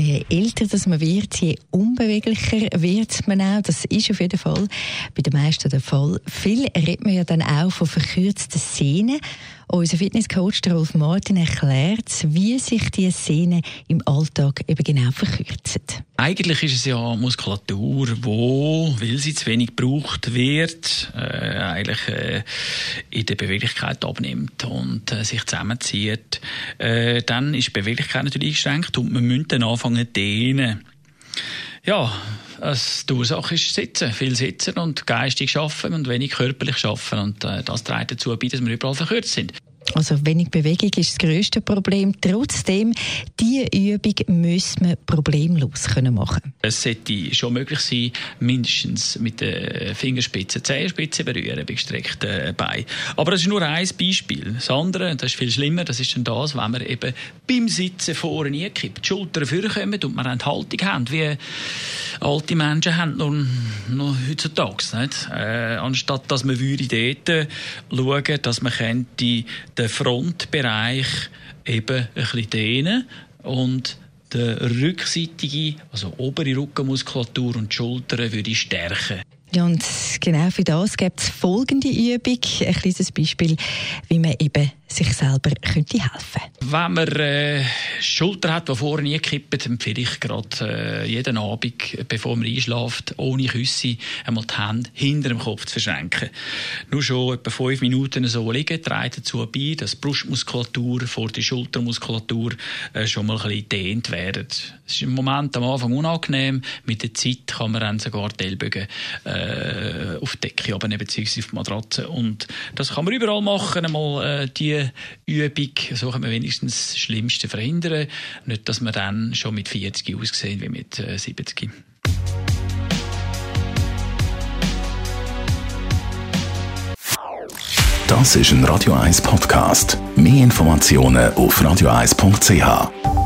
je älter dass man wird, je unbeweglicher wird man auch. Das ist auf jeden Fall bei den meisten der Fall. Viel redet man ja dann auch von verkürzten Sehnen. Unser Fitnesscoach Rolf Martin erklärt, wie sich diese Sehnen im Alltag eben genau verkürzen. Eigentlich ist es ja Muskulatur, wo, weil sie zu wenig gebraucht wird, äh, eigentlich äh, in der Beweglichkeit abnimmt und äh, sich zusammenzieht. Äh, dann ist die Beweglichkeit natürlich eingeschränkt und man müsste dann anfangen dehnen. Ja, die Ursache ist Sitzen. Viel Sitzen und geistig arbeiten und wenig körperlich arbeiten. Und äh, das trägt dazu bei, dass wir überall verkürzt sind. Also wenig Bewegung ist das grösste Problem. Trotzdem, diese Übung müssen wir problemlos können machen. Es sollte schon möglich sein, mindestens mit den Fingerspitzen, Zehenspitzen berühren bei gestreckten Beinen. Aber das ist nur ein Beispiel. Das andere, das ist viel schlimmer, das ist dann das, wenn wir eben beim Sitzen vorne einkippt, die Schultern vorkommen und wir eine Haltung haben, wie alte Menschen haben noch, noch heutzutage. Nicht? Äh, anstatt dass man würde dort schauen, dass man könnte den Frontbereich eben ein bisschen dehnen und die rückseitige, also obere Rückenmuskulatur und Schultern würde stärken. Ja, und genau für das gibt es folgende Übung. Ein kleines Beispiel, wie man eben sich selber könnte helfen Wenn man äh, Schulter hat, die vorne einkippen, empfehle ich gerade äh, jeden Abend, bevor man einschläft, ohne Küsse einmal die Hände hinter dem Kopf zu verschränken. Nur schon etwa fünf Minuten so liegen, trägt dazu bei, dass die Brustmuskulatur vor die Schultermuskulatur äh, schon mal ein bisschen dehnt werden. Es ist im Moment am Anfang unangenehm, mit der Zeit kann man dann sogar die Ellbogen äh, auf die Decke aber beziehungsweise auf die Matratze und das kann man überall machen, einmal äh, die Übung, so kann man wenigstens das Schlimmste verhindern. Nicht, dass man dann schon mit 40 aussehen wie mit 70. Äh, das ist ein Radio 1 Podcast. Mehr Informationen auf radio1.ch.